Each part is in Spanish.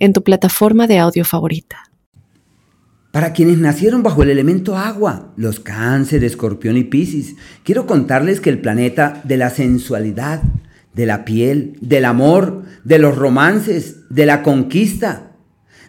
en tu plataforma de audio favorita. Para quienes nacieron bajo el elemento agua, los cáncer, escorpión y piscis, quiero contarles que el planeta de la sensualidad, de la piel, del amor, de los romances, de la conquista,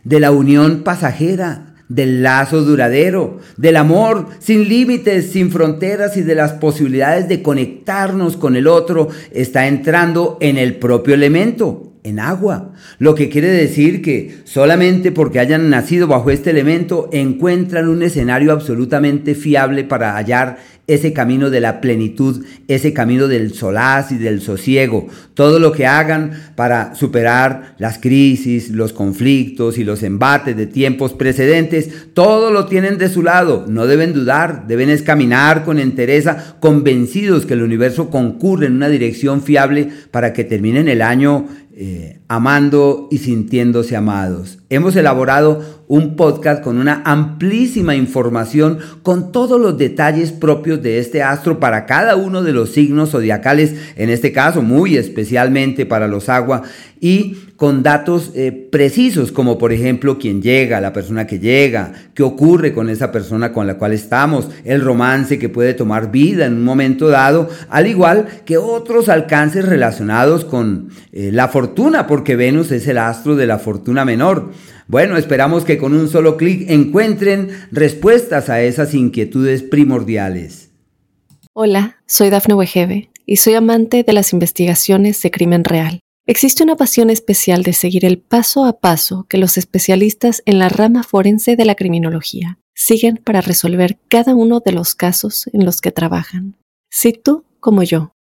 de la unión pasajera, del lazo duradero, del amor sin límites, sin fronteras y de las posibilidades de conectarnos con el otro, está entrando en el propio elemento, en agua, lo que quiere decir que solamente porque hayan nacido bajo este elemento encuentran un escenario absolutamente fiable para hallar ese camino de la plenitud, ese camino del solaz y del sosiego. Todo lo que hagan para superar las crisis, los conflictos y los embates de tiempos precedentes, todo lo tienen de su lado. No deben dudar, deben escaminar con entereza, convencidos que el universo concurre en una dirección fiable para que terminen el año eh, amando y sintiéndose amados. Hemos elaborado un podcast con una amplísima información con todos los detalles propios de este astro para cada uno de los signos zodiacales, en este caso muy especialmente para los agua, y con datos eh, precisos como por ejemplo quién llega, la persona que llega, qué ocurre con esa persona con la cual estamos, el romance que puede tomar vida en un momento dado, al igual que otros alcances relacionados con eh, la fortuna, porque Venus es el astro de la fortuna menor. Bueno, esperamos que con un solo clic encuentren respuestas a esas inquietudes primordiales. Hola, soy Dafne Wegebe y soy amante de las investigaciones de crimen real. Existe una pasión especial de seguir el paso a paso que los especialistas en la rama forense de la criminología siguen para resolver cada uno de los casos en los que trabajan. Si tú, como yo,